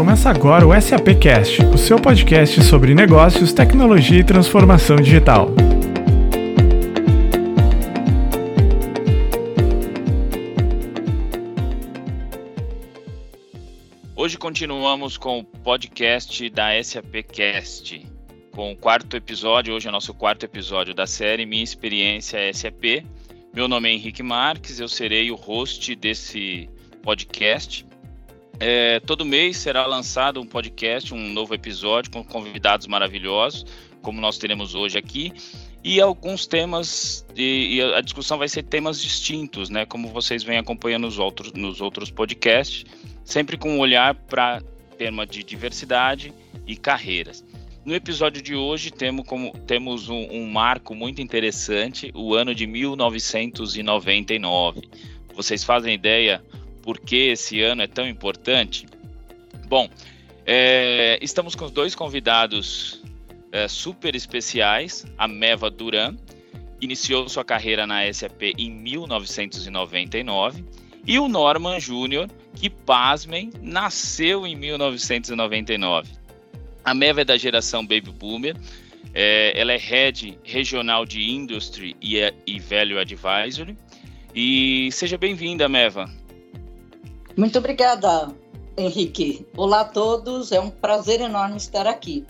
Começa agora o SAP Cast, o seu podcast sobre negócios, tecnologia e transformação digital. Hoje continuamos com o podcast da SAP Cast, com o quarto episódio, hoje é o nosso quarto episódio da série Minha Experiência SAP. Meu nome é Henrique Marques, eu serei o host desse podcast é, todo mês será lançado um podcast, um novo episódio com convidados maravilhosos, como nós teremos hoje aqui, e alguns temas, e, e a discussão vai ser temas distintos, né? Como vocês vêm acompanhando nos outros, nos outros podcasts, sempre com um olhar para tema de diversidade e carreiras. No episódio de hoje temos, como, temos um, um marco muito interessante, o ano de 1999. Vocês fazem ideia por que esse ano é tão importante? Bom, é, estamos com dois convidados é, super especiais. A Meva Duran iniciou sua carreira na SAP em 1999 e o Norman Júnior, que, pasmem, nasceu em 1999. A Meva é da geração Baby Boomer, é, ela é Head Regional de Industry e, e Value Advisory. E seja bem-vinda, Meva. Muito obrigada, Henrique. Olá a todos, é um prazer enorme estar aqui.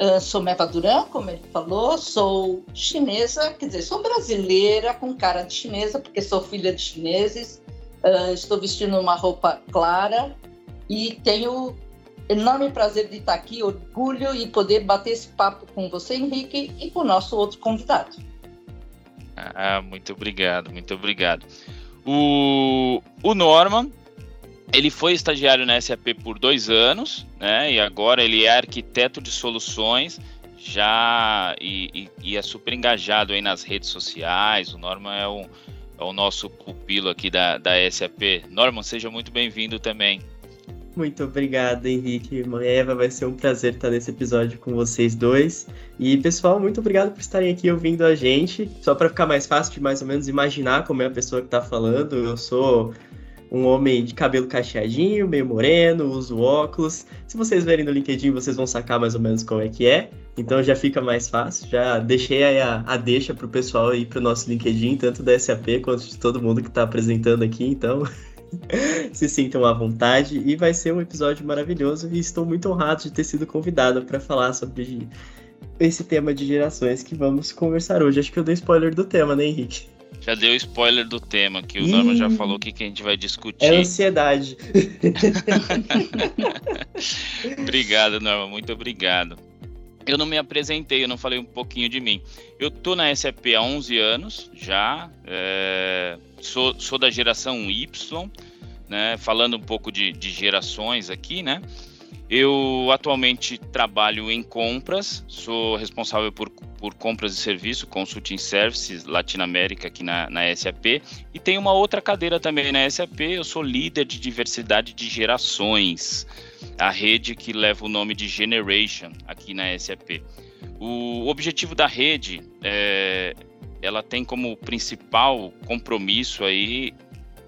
Uh, sou Meva Duran, como ele falou, sou chinesa, quer dizer, sou brasileira com cara de chinesa, porque sou filha de chineses. Uh, estou vestindo uma roupa clara e tenho enorme prazer de estar aqui, orgulho e poder bater esse papo com você, Henrique, e com o nosso outro convidado. Ah, muito obrigado, muito obrigado. O, o Norman ele foi estagiário na SAP por dois anos, né? E agora ele é arquiteto de soluções, já e, e, e é super engajado aí nas redes sociais. O Norman é, um, é o nosso pupilo aqui da, da SAP. Norman, seja muito bem-vindo também. Muito obrigado, Henrique e Eva. Vai ser um prazer estar nesse episódio com vocês dois. E, pessoal, muito obrigado por estarem aqui ouvindo a gente. Só para ficar mais fácil de mais ou menos imaginar como é a pessoa que está falando, eu sou um homem de cabelo cacheadinho, meio moreno, uso óculos. Se vocês verem no LinkedIn, vocês vão sacar mais ou menos como é que é. Então já fica mais fácil. Já deixei a, a deixa pro pessoal aí pro nosso LinkedIn, tanto da SAP quanto de todo mundo que está apresentando aqui. Então se sintam à vontade e vai ser um episódio maravilhoso e estou muito honrado de ter sido convidado para falar sobre esse tema de gerações que vamos conversar hoje. Acho que eu dei spoiler do tema, né, Henrique? Já deu spoiler do tema, que o Norman já falou o que, que a gente vai discutir. É ansiedade. obrigado, Norman, muito obrigado. Eu não me apresentei, eu não falei um pouquinho de mim. Eu tô na SAP há 11 anos já, é, sou, sou da geração Y, né, falando um pouco de, de gerações aqui, né? Eu atualmente trabalho em compras, sou responsável por, por compras de serviço, consulting services Latinoamérica aqui na, na SAP, e tenho uma outra cadeira também na SAP, eu sou líder de diversidade de gerações, a rede que leva o nome de Generation aqui na SAP. O objetivo da rede é, ela tem como principal compromisso aí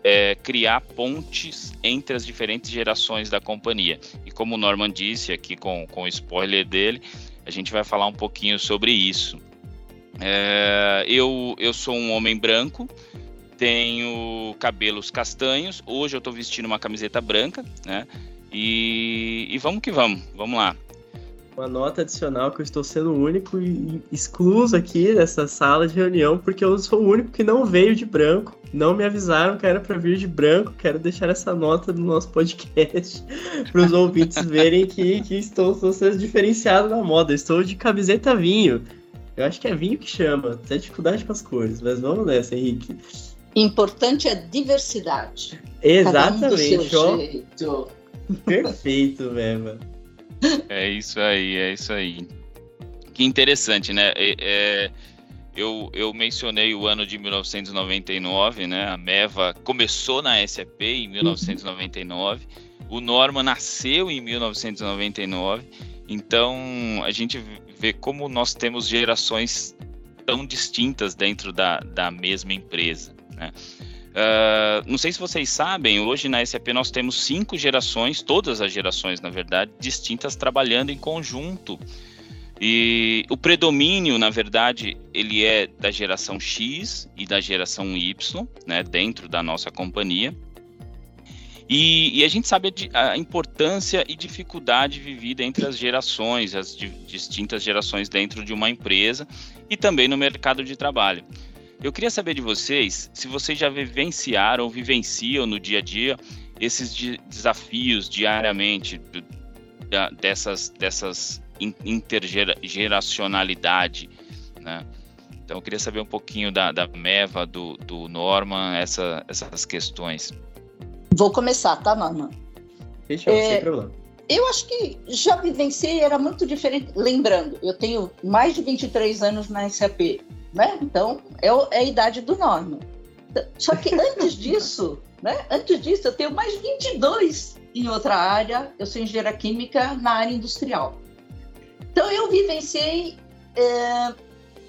é, criar pontes entre as diferentes gerações da companhia. E como o Norman disse aqui com, com o spoiler dele, a gente vai falar um pouquinho sobre isso. É, eu, eu sou um homem branco, tenho cabelos castanhos, hoje eu estou vestindo uma camiseta branca, né? E, e vamos que vamos, vamos lá uma nota adicional que eu estou sendo o único excluso aqui dessa sala de reunião, porque eu sou o único que não veio de branco. Não me avisaram que era para vir de branco. Quero deixar essa nota no nosso podcast para os ouvintes verem que, que estou, estou sendo diferenciado na moda. Estou de camiseta vinho. Eu acho que é vinho que chama. Tem dificuldade com as cores, mas vamos nessa, Henrique. Importante é diversidade. Exatamente. Um Perfeito, Meva. É isso aí, é isso aí. Que interessante, né? É, é, eu, eu mencionei o ano de 1999, né? A Meva começou na SAP em 1999. O Norman nasceu em 1999. Então, a gente vê como nós temos gerações tão distintas dentro da, da mesma empresa, né? Uh, não sei se vocês sabem, hoje na SAP nós temos cinco gerações, todas as gerações, na verdade, distintas trabalhando em conjunto. E o predomínio, na verdade, ele é da geração X e da geração Y, né, dentro da nossa companhia. E, e a gente sabe a, a, importância e dificuldade vivida entre as gerações, as di, distintas gerações dentro de uma empresa e também no mercado de trabalho. Eu queria saber de vocês se vocês já vivenciaram ou vivenciam no dia a dia esses de, desafios diariamente da, dessas, dessas intergeracionalidade, né? Então eu queria saber um pouquinho da, da Meva, do, do Norman, essa, essas questões. Vou começar, tá, Norman? Fechou, é, sem problema. Eu acho que já vivenciei, era muito diferente. Lembrando, eu tenho mais de 23 anos na SAP né? Então, é, é a idade do Norman. Só que antes disso, né? Antes disso, eu tenho mais 22 em outra área. Eu sou engenheira química na área industrial. Então, eu vivenciei é,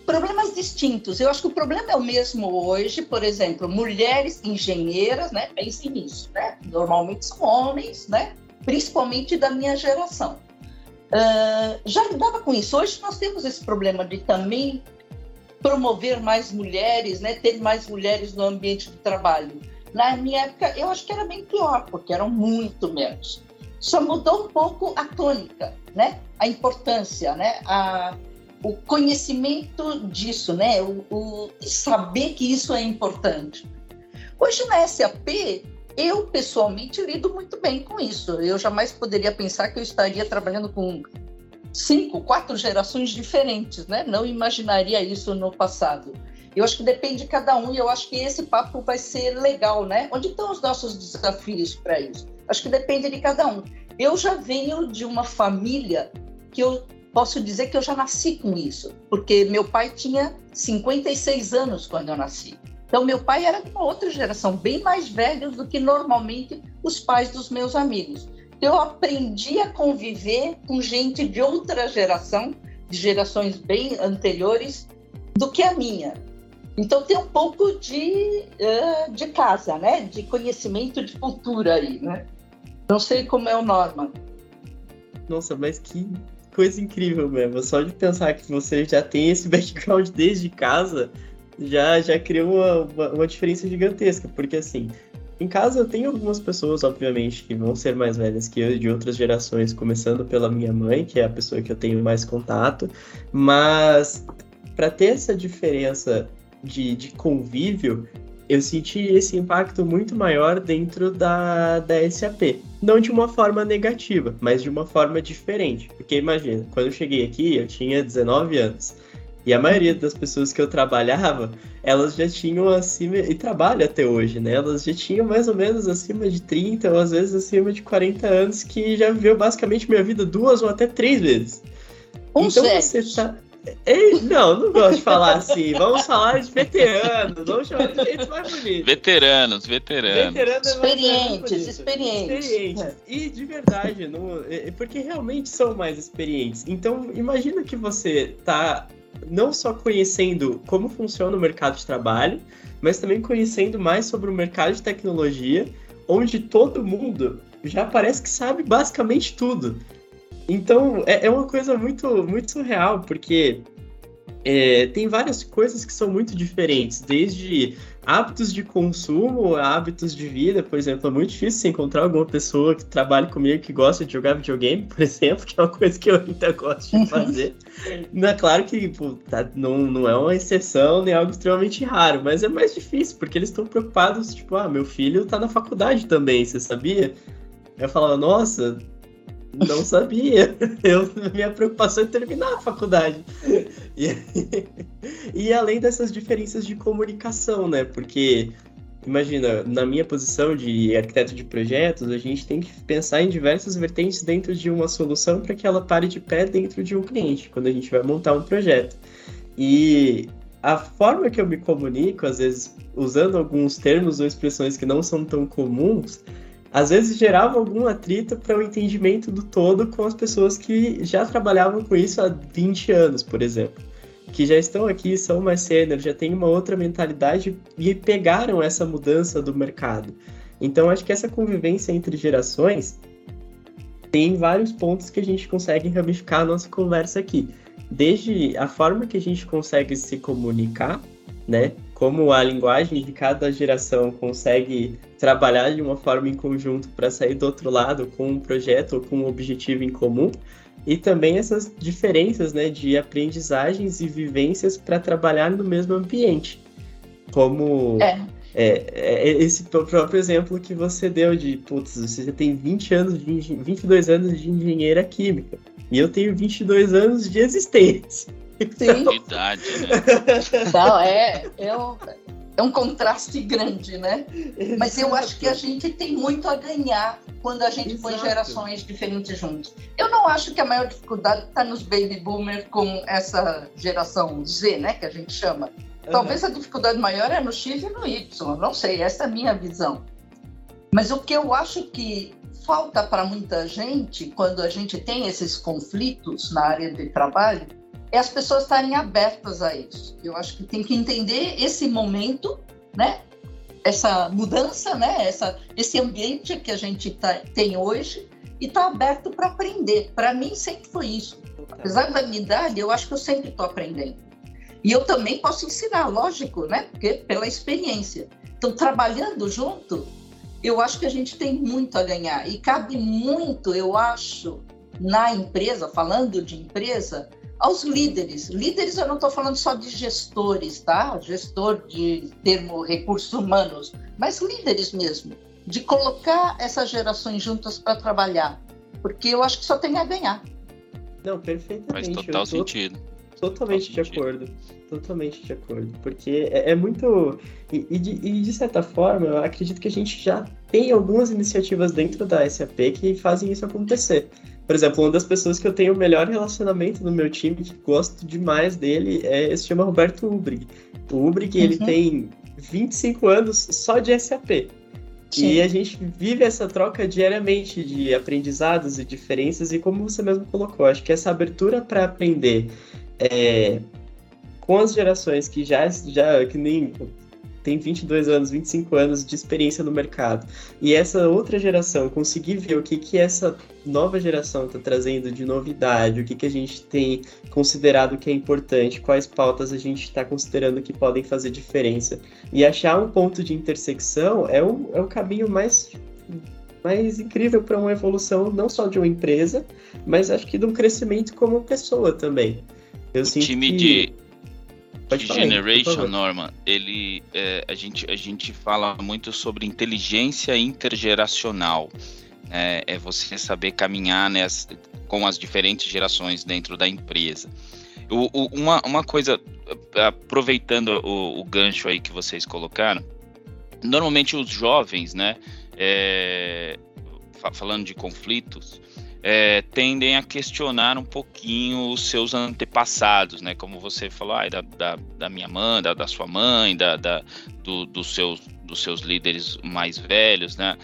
problemas distintos. Eu acho que o problema é o mesmo hoje. Por exemplo, mulheres engenheiras, né? Pensem nisso, né? Normalmente são homens, né? Principalmente da minha geração. Uh, já lidava com isso. Hoje nós temos esse problema de também promover mais mulheres, né, ter mais mulheres no ambiente de trabalho. Na minha época, eu acho que era bem pior, porque eram muito menos. Só mudou um pouco a tônica, né? A importância, né? A, o conhecimento disso, né? O, o saber que isso é importante. Hoje na SAP, eu pessoalmente lido muito bem com isso. Eu jamais poderia pensar que eu estaria trabalhando com cinco, quatro gerações diferentes, né? Não imaginaria isso no passado. Eu acho que depende de cada um e eu acho que esse papo vai ser legal, né? Onde estão os nossos desafios para isso? Acho que depende de cada um. Eu já venho de uma família que eu posso dizer que eu já nasci com isso, porque meu pai tinha 56 anos quando eu nasci. Então, meu pai era de uma outra geração, bem mais velho do que normalmente os pais dos meus amigos eu aprendi a conviver com gente de outra geração, de gerações bem anteriores do que a minha. Então tem um pouco de, uh, de casa, né? De conhecimento de cultura aí, né? Não sei como é o Norma. Nossa, mas que coisa incrível mesmo. Só de pensar que você já tem esse background desde casa, já, já criou uma, uma, uma diferença gigantesca. Porque assim, em casa eu tenho algumas pessoas, obviamente, que vão ser mais velhas que eu, de outras gerações, começando pela minha mãe, que é a pessoa que eu tenho mais contato, mas para ter essa diferença de, de convívio, eu senti esse impacto muito maior dentro da, da SAP. Não de uma forma negativa, mas de uma forma diferente. Porque imagina, quando eu cheguei aqui, eu tinha 19 anos. E a maioria das pessoas que eu trabalhava, elas já tinham acima, e trabalham até hoje, né? Elas já tinham mais ou menos acima de 30 ou às vezes acima de 40 anos, que já viveu basicamente minha vida duas ou até três vezes. Um então você tá. Ei, não, não gosto de falar assim. Vamos falar de veteranos. Vamos chamar de jeito mais bonito. Veteranos, veteranos. veteranos é experientes, experientes. Experientes. E de verdade, não, é, porque realmente são mais experientes. Então, imagina que você tá não só conhecendo como funciona o mercado de trabalho, mas também conhecendo mais sobre o mercado de tecnologia, onde todo mundo já parece que sabe basicamente tudo. Então é, é uma coisa muito, muito surreal, porque é, tem várias coisas que são muito diferentes, desde hábitos de consumo, hábitos de vida, por exemplo, é muito difícil encontrar alguma pessoa que trabalhe comigo que gosta de jogar videogame, por exemplo, que é uma coisa que eu ainda gosto de fazer. não, é claro que pô, tá, não, não é uma exceção nem algo extremamente raro, mas é mais difícil, porque eles estão preocupados, tipo, ah, meu filho tá na faculdade também, você sabia? Eu falava, nossa, não sabia. Eu, minha preocupação é terminar a faculdade. E, e além dessas diferenças de comunicação, né? Porque, imagina, na minha posição de arquiteto de projetos, a gente tem que pensar em diversas vertentes dentro de uma solução para que ela pare de pé dentro de um cliente, quando a gente vai montar um projeto. E a forma que eu me comunico, às vezes usando alguns termos ou expressões que não são tão comuns, às vezes gerava algum atrito para o entendimento do todo com as pessoas que já trabalhavam com isso há 20 anos, por exemplo. que já estão aqui, são mais sênior, já têm uma outra mentalidade e pegaram essa mudança do mercado. Então, acho que essa convivência entre gerações tem vários pontos que a gente consegue ramificar a nossa conversa aqui. Desde a forma que a gente consegue se comunicar, né? Como a linguagem de cada geração consegue trabalhar de uma forma em conjunto para sair do outro lado com um projeto ou com um objetivo em comum, e também essas diferenças né, de aprendizagens e vivências para trabalhar no mesmo ambiente. Como é. É, é, esse próprio exemplo que você deu de, putz, você tem 20 anos de 22 anos de engenheira química e eu tenho 22 anos de existência. Sim. Idade, né? Não, é, é, um, é um contraste grande, né? Mas eu acho que a gente tem muito a ganhar quando a gente Exato. põe gerações diferentes juntos. Eu não acho que a maior dificuldade está nos baby boomers com essa geração Z, né, que a gente chama. Talvez uhum. a dificuldade maior é no X e no Y, não sei, essa é a minha visão. Mas o que eu acho que falta para muita gente, quando a gente tem esses conflitos na área de trabalho, é as pessoas estarem abertas a isso. Eu acho que tem que entender esse momento, né? Essa mudança, né? Essa, esse ambiente que a gente tá, tem hoje e tá aberto para aprender. Para mim sempre foi isso. Apesar da minha idade, eu acho que eu sempre estou aprendendo. E eu também posso ensinar, lógico, né? Porque pela experiência. Então, trabalhando junto, eu acho que a gente tem muito a ganhar. E cabe muito, eu acho, na empresa, falando de empresa, aos líderes. Líderes, eu não estou falando só de gestores, tá? Gestor de termo recursos humanos, mas líderes mesmo, de colocar essas gerações juntas para trabalhar, porque eu acho que só tem a ganhar. Não, perfeitamente. Faz total sentido. Totalmente de acordo. Totalmente de acordo. Porque é, é muito. E, e, de, e, de, certa forma, eu acredito que a gente já tem algumas iniciativas dentro da SAP que fazem isso acontecer. Por exemplo, uma das pessoas que eu tenho o melhor relacionamento no meu time, que gosto demais dele, é, se chama Roberto Ubrig. O Ubrig, uhum. ele tem 25 anos só de SAP. Sim. E a gente vive essa troca diariamente de aprendizados e diferenças, e como você mesmo colocou, acho que essa abertura para aprender é, com as gerações que já, já que nem tem 22 anos, 25 anos de experiência no mercado, e essa outra geração conseguir ver o que, que essa nova geração está trazendo de novidade, o que, que a gente tem considerado que é importante, quais pautas a gente está considerando que podem fazer diferença, e achar um ponto de intersecção é o, é o caminho mais mais incrível para uma evolução não só de uma empresa, mas acho que de um crescimento como pessoa também. Eu o time que... de Generation, Norman, ele, é, a, gente, a gente fala muito sobre inteligência intergeracional. É, é você saber caminhar nessa, com as diferentes gerações dentro da empresa. O, o, uma, uma coisa, aproveitando o, o, gancho aí que vocês colocaram, normalmente os jovens, né, é, falando de conflitos, é, tendem a questionar um pouquinho os seus antepassados, né? Como você falou, ah, da, da, da, minha mãe, da, da sua mãe, da, da do, dos, seus, dos seus líderes mais velhos, né?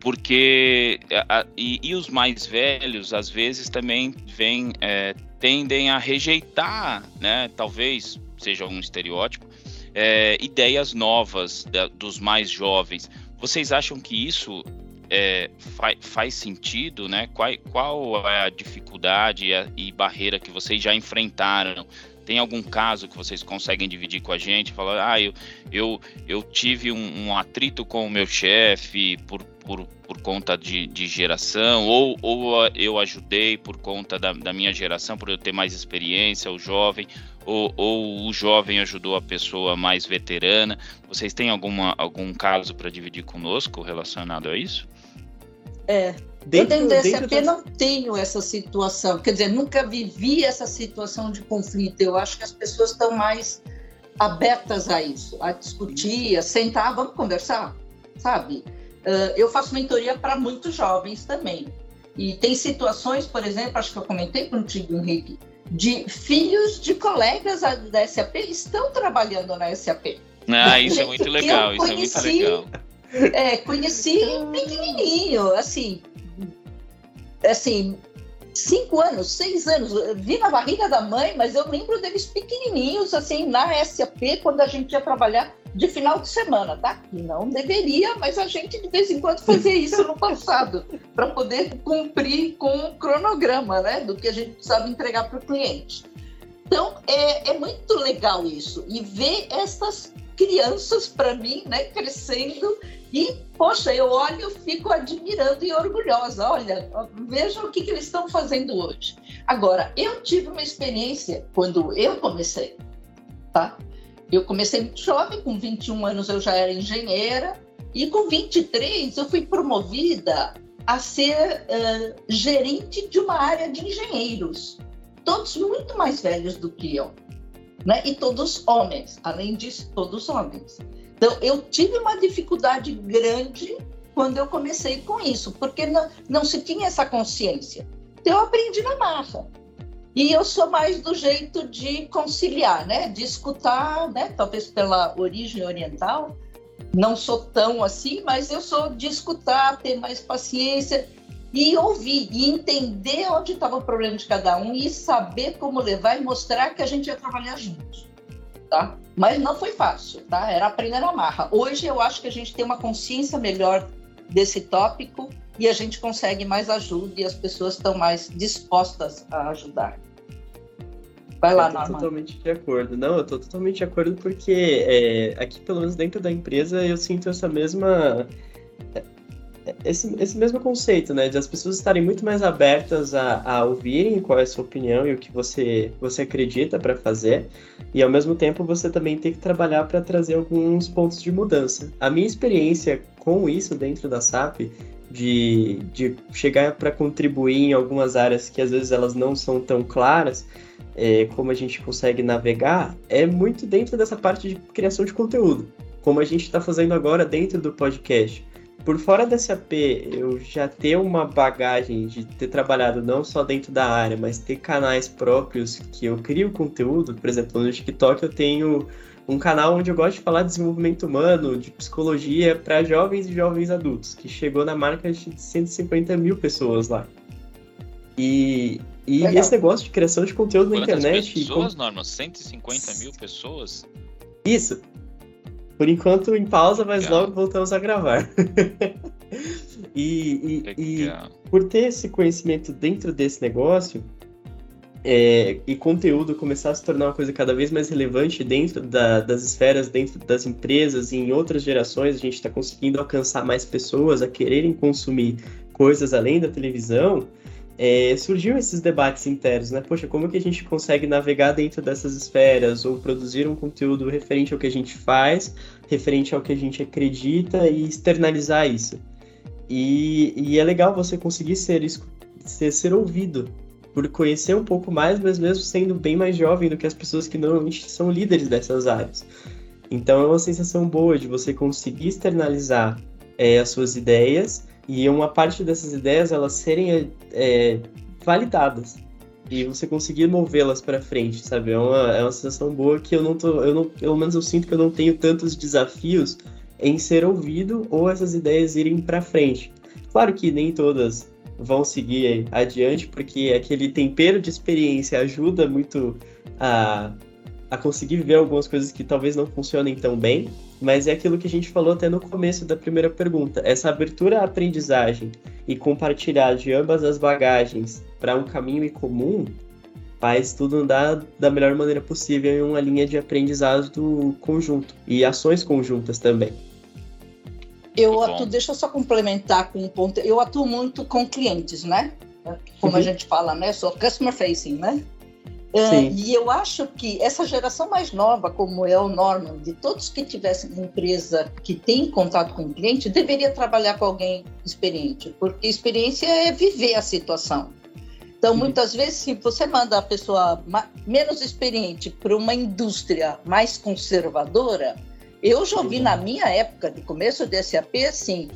Porque a, e, e, os mais velhos às vezes também vem, é, tendem a rejeitar, né? Talvez seja um estereótipo, é, ideias novas da, dos mais jovens. Vocês acham que isso é, faz, faz sentido, né? Qual, qual é a dificuldade e, a, e barreira que vocês já enfrentaram? Tem algum caso que vocês conseguem dividir com a gente? Falar, ah, eu, eu, eu tive um, um atrito com o meu chefe por, por, por conta de, de geração, ou, ou eu ajudei por conta da, da minha geração, por eu ter mais experiência, o jovem, ou, ou o jovem ajudou a pessoa mais veterana. Vocês têm alguma, algum caso para dividir conosco relacionado a isso? É. Dentro, eu dentro DSAP não tenho essa situação, quer dizer, nunca vivi essa situação de conflito. Eu acho que as pessoas estão mais abertas a isso, a discutir, a sentar, vamos conversar, sabe? Uh, eu faço mentoria para muitos jovens também. E tem situações, por exemplo, acho que eu comentei contigo, Henrique, de filhos de colegas da SAP estão trabalhando na SAP. Ah, isso é muito legal, isso conheci, é muito legal. É, conheci pequenininho, assim, assim, cinco anos, seis anos. Vi na barriga da mãe, mas eu lembro deles pequenininhos, assim, na SAP, quando a gente ia trabalhar de final de semana, tá? Não deveria, mas a gente de vez em quando fazia isso no passado, para poder cumprir com o cronograma, né? Do que a gente precisava entregar para o cliente. Então, é, é muito legal isso. E ver essas crianças, para mim, né, crescendo e, poxa, eu olho, fico admirando e orgulhosa. Olha, vejam o que, que eles estão fazendo hoje. Agora, eu tive uma experiência quando eu comecei, tá? Eu comecei muito jovem, com 21 anos eu já era engenheira, e com 23 eu fui promovida a ser uh, gerente de uma área de engenheiros, todos muito mais velhos do que eu, né? E todos homens, além disso, todos homens. Então, eu tive uma dificuldade grande quando eu comecei com isso, porque não, não se tinha essa consciência. Então, eu aprendi na marra. E eu sou mais do jeito de conciliar, né? De escutar, né? Talvez pela origem oriental, não sou tão assim, mas eu sou de escutar, ter mais paciência e ouvir e entender onde estava o problema de cada um e saber como levar e mostrar que a gente ia trabalhar juntos tá? Mas não foi fácil, tá? Era aprender na marra. Hoje eu acho que a gente tem uma consciência melhor desse tópico e a gente consegue mais ajuda e as pessoas estão mais dispostas a ajudar. Vai lá, Norma. totalmente de acordo. Não, eu tô totalmente de acordo porque é, aqui, pelo menos dentro da empresa, eu sinto essa mesma esse, esse mesmo conceito, né? De as pessoas estarem muito mais abertas a, a ouvirem qual é a sua opinião e o que você, você acredita para fazer, e ao mesmo tempo você também tem que trabalhar para trazer alguns pontos de mudança. A minha experiência com isso dentro da SAP, de, de chegar para contribuir em algumas áreas que às vezes elas não são tão claras, é, como a gente consegue navegar, é muito dentro dessa parte de criação de conteúdo, como a gente está fazendo agora dentro do podcast por fora da SAP, eu já ter uma bagagem de ter trabalhado não só dentro da área, mas ter canais próprios que eu crio conteúdo. Por exemplo, no TikTok eu tenho um canal onde eu gosto de falar de desenvolvimento humano, de psicologia para jovens e jovens adultos, que chegou na marca de 150 mil pessoas lá. E, e esse negócio de criação de conteúdo Quantas na internet. pessoas. Norma? 150 mil pessoas? Isso. Por enquanto em pausa, mas Legal. logo voltamos a gravar. e, e, e, por ter esse conhecimento dentro desse negócio é, e conteúdo começar a se tornar uma coisa cada vez mais relevante dentro da, das esferas, dentro das empresas e em outras gerações, a gente está conseguindo alcançar mais pessoas a quererem consumir coisas além da televisão é, surgiu esses debates internos, né? Poxa, como que a gente consegue navegar dentro dessas esferas ou produzir um conteúdo referente ao que a gente faz, referente ao que a gente acredita e externalizar isso. E, e é legal você conseguir ser, ser, ser ouvido por conhecer um pouco mais, mas mesmo sendo bem mais jovem do que as pessoas que normalmente são líderes dessas áreas. Então é uma sensação boa de você conseguir externalizar é, as suas ideias e uma parte dessas ideias elas serem é, validadas e você conseguir movê-las para frente, sabe? É uma, é uma sensação boa que eu não tô, eu não, pelo menos eu sinto que eu não tenho tantos desafios em ser ouvido ou essas ideias irem para frente. Claro que nem todas vão seguir adiante, porque aquele tempero de experiência ajuda muito a, a conseguir ver algumas coisas que talvez não funcionem tão bem, mas é aquilo que a gente falou até no começo da primeira pergunta. Essa abertura à aprendizagem e compartilhar de ambas as bagagens para um caminho em comum faz tudo andar da melhor maneira possível em uma linha de aprendizado conjunto e ações conjuntas também. Eu atuo, deixa eu só complementar com um ponto. Eu atuo muito com clientes, né? Como uhum. a gente fala, né? Sou customer facing, né? É, e eu acho que essa geração mais nova, como é o Norman, de todos que tivessem empresa que tem contato com o cliente, deveria trabalhar com alguém experiente, porque experiência é viver a situação. Então, Sim. muitas vezes, se você manda a pessoa menos experiente para uma indústria mais conservadora, eu já ouvi na minha época, de começo do SAP, assim,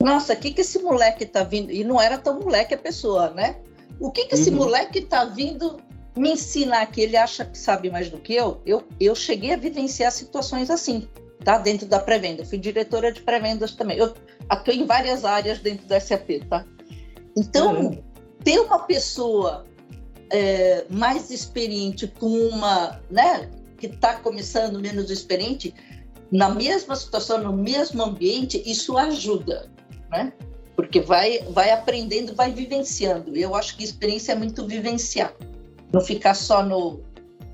nossa, o que, que esse moleque está vindo? E não era tão moleque a pessoa, né? O que, que esse uhum. moleque está vindo me ensinar que ele acha que sabe mais do que eu, eu, eu cheguei a vivenciar situações assim, tá? Dentro da pré-venda. Fui diretora de pré-vendas também. Eu atuei em várias áreas dentro da SAP, tá? Então, uhum. ter uma pessoa é, mais experiente com uma, né, que está começando menos experiente, na mesma situação, no mesmo ambiente, isso ajuda, né? Porque vai, vai aprendendo, vai vivenciando. Eu acho que experiência é muito vivenciar, não ficar só no,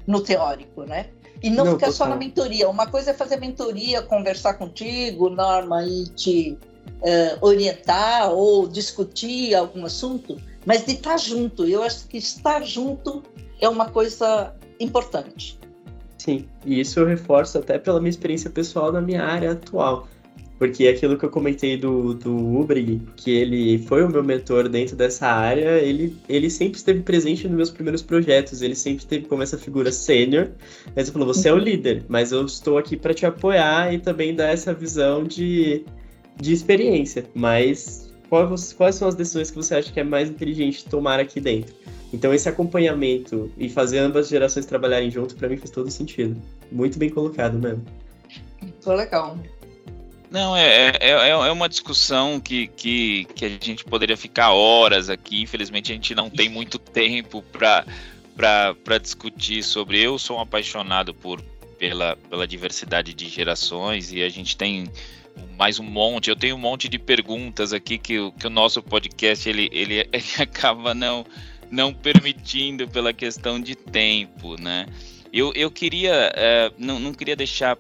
no teórico, né? E não, não ficar só na mentoria. Uma coisa é fazer mentoria, conversar contigo, Norma, e te uh, orientar ou discutir algum assunto, mas de estar junto. Eu acho que estar junto é uma coisa importante. Sim, e isso eu reforço até pela minha experiência pessoal na minha área atual. Porque aquilo que eu comentei do, do Ubrig, que ele foi o meu mentor dentro dessa área, ele, ele sempre esteve presente nos meus primeiros projetos, ele sempre esteve como essa figura sênior. Mas ele falou: você é o líder, mas eu estou aqui para te apoiar e também dar essa visão de, de experiência. Mas quais, quais são as decisões que você acha que é mais inteligente tomar aqui dentro? Então esse acompanhamento e fazer ambas gerações trabalharem junto para mim faz todo sentido. Muito bem colocado mesmo. Muito legal. Não, é, é, é, é uma discussão que, que, que a gente poderia ficar horas aqui. Infelizmente a gente não tem muito tempo para discutir sobre. Eu sou um apaixonado por, pela, pela diversidade de gerações e a gente tem mais um monte. Eu tenho um monte de perguntas aqui que, que o nosso podcast ele, ele, ele acaba não não permitindo pela questão de tempo, né? Eu, eu queria, é, não, não queria deixar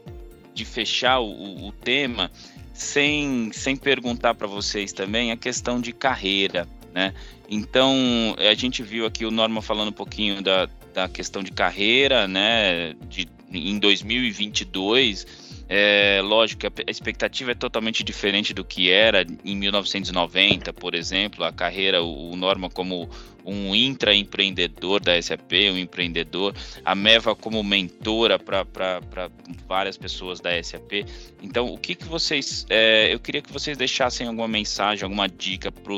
de fechar o, o tema sem, sem perguntar para vocês também a questão de carreira, né? Então, a gente viu aqui o Norma falando um pouquinho da, da questão de carreira, né? De, em 2022, é, lógico, a expectativa é totalmente diferente do que era em 1990, por exemplo, a carreira, o Norma como um intraempreendedor da SAP, um empreendedor, a Meva como mentora para várias pessoas da SAP. Então, o que, que vocês. É, eu queria que vocês deixassem alguma mensagem, alguma dica para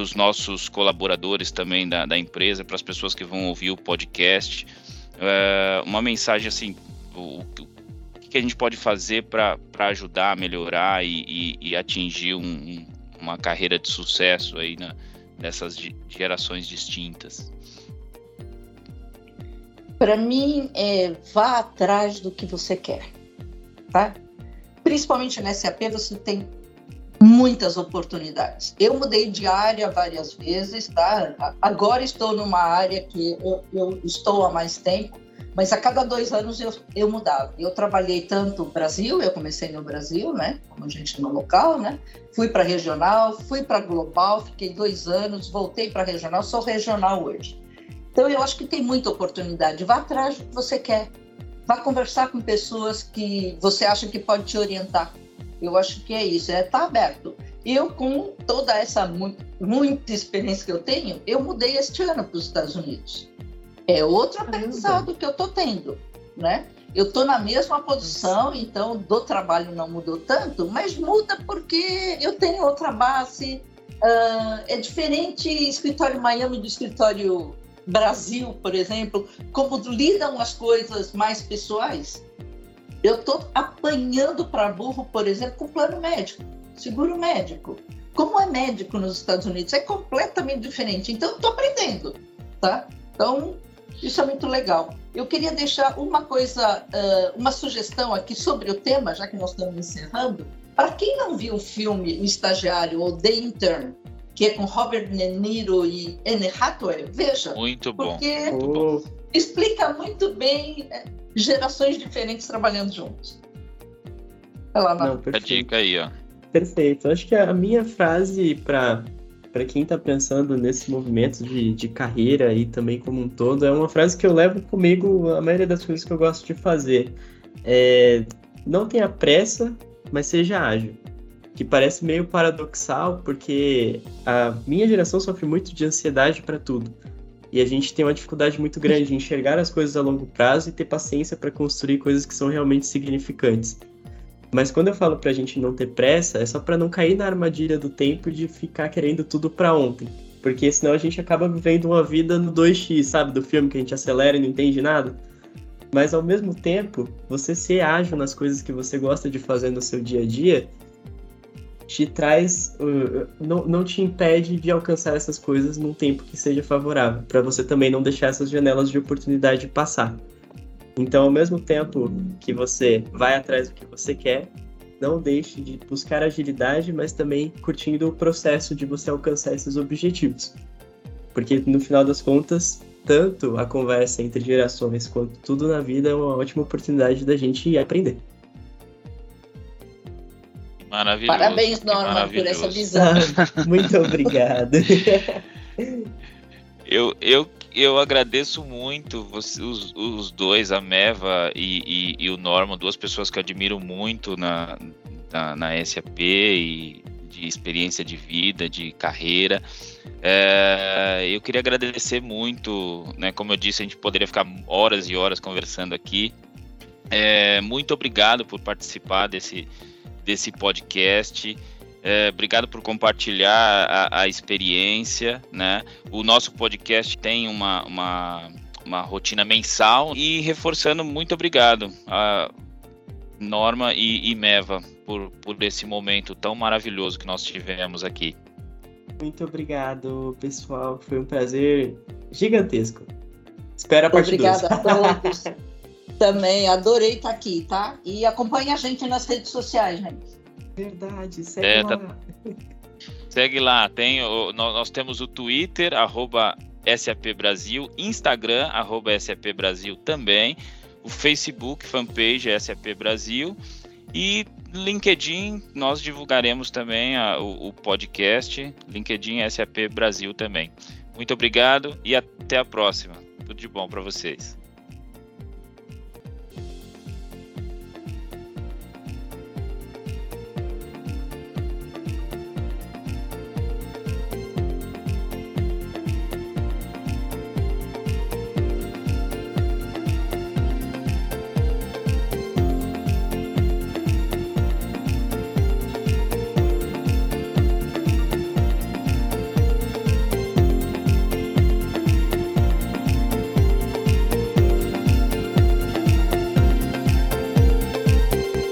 os nossos colaboradores também da, da empresa, para as pessoas que vão ouvir o podcast. É, uma mensagem assim, o, que a gente pode fazer para ajudar a melhorar e, e, e atingir um, um, uma carreira de sucesso aí na, nessas gerações distintas? Para mim, é, vá atrás do que você quer, tá? Principalmente na SAP você tem muitas oportunidades. Eu mudei de área várias vezes, tá? Agora estou numa área que eu, eu estou há mais tempo, mas a cada dois anos eu, eu mudava. Eu trabalhei tanto no Brasil, eu comecei no Brasil, né, como gente no local, né, fui para regional, fui para global, fiquei dois anos, voltei para regional, sou regional hoje. Então eu acho que tem muita oportunidade. Vá atrás do que você quer. Vá conversar com pessoas que você acha que pode te orientar. Eu acho que é isso, é estar tá aberto. Eu, com toda essa muita experiência que eu tenho, eu mudei este ano para os Estados Unidos. É outro aprendizado que eu estou tendo, né? Eu estou na mesma posição, então do trabalho não mudou tanto, mas muda porque eu tenho outra base. Uh, é diferente escritório Miami do escritório Brasil, por exemplo, como lidam as coisas mais pessoais. Eu estou apanhando para burro, por exemplo, com plano médico, seguro médico. Como é médico nos Estados Unidos? É completamente diferente. Então, estou aprendendo, tá? Então, isso é muito legal. Eu queria deixar uma coisa, uma sugestão aqui sobre o tema, já que nós estamos encerrando. Para quem não viu o filme O Estagiário ou The Intern, que é com Robert De Niro e Anne Hathaway, veja. Muito bom. Porque muito bom. explica muito bem é, gerações diferentes trabalhando juntos. Vai lá, Não, a dica aí, ó. Perfeito. Acho que a minha frase para para quem está pensando nesse movimento de, de carreira e também como um todo, é uma frase que eu levo comigo a maioria das coisas que eu gosto de fazer. É, não tenha pressa, mas seja ágil. Que parece meio paradoxal, porque a minha geração sofre muito de ansiedade para tudo. E a gente tem uma dificuldade muito grande em enxergar as coisas a longo prazo e ter paciência para construir coisas que são realmente significantes. Mas quando eu falo pra gente não ter pressa, é só para não cair na armadilha do tempo de ficar querendo tudo para ontem. Porque senão a gente acaba vivendo uma vida no 2x, sabe? Do filme que a gente acelera e não entende nada. Mas ao mesmo tempo, você ser ágil nas coisas que você gosta de fazer no seu dia a dia te traz, uh, não, não te impede de alcançar essas coisas num tempo que seja favorável, para você também não deixar essas janelas de oportunidade passar. Então, ao mesmo tempo que você vai atrás do que você quer, não deixe de buscar agilidade, mas também curtindo o processo de você alcançar esses objetivos. Porque no final das contas, tanto a conversa entre gerações quanto tudo na vida é uma ótima oportunidade da gente aprender. Maravilhoso. Parabéns, Norma, maravilhoso. por essa visão. Muito obrigado. eu, eu, eu agradeço muito os, os dois, a Meva e, e, e, o Norman, duas pessoas que eu admiro muito na, na, na SAP e de experiência de vida, de carreira. É, eu queria agradecer muito, né, como eu disse, a gente poderia ficar horas e horas conversando aqui. É, muito obrigado por participar desse, desse podcast. É, obrigado por compartilhar a, a, experiência, né? O nosso podcast tem uma, uma, uma, rotina mensal e reforçando, muito obrigado a Norma e, e Meva por, por esse momento tão maravilhoso que nós tivemos aqui. Muito obrigado, pessoal. Foi um prazer gigantesco. Espera a parte Obrigada a todos. Também adorei estar aqui, tá? E acompanhe a gente nas redes sociais, gente. Verdade, segue é, tá- lá. Tá... Segue lá, tem o, nós temos o Twitter, arroba SAP Brasil, Instagram, arroba SAP Brasil também, o Facebook, fanpage SAP Brasil e LinkedIn, nós divulgaremos também a, o, o podcast, LinkedIn SAP Brasil também. Muito obrigado e até a próxima. Tudo de bom para vocês.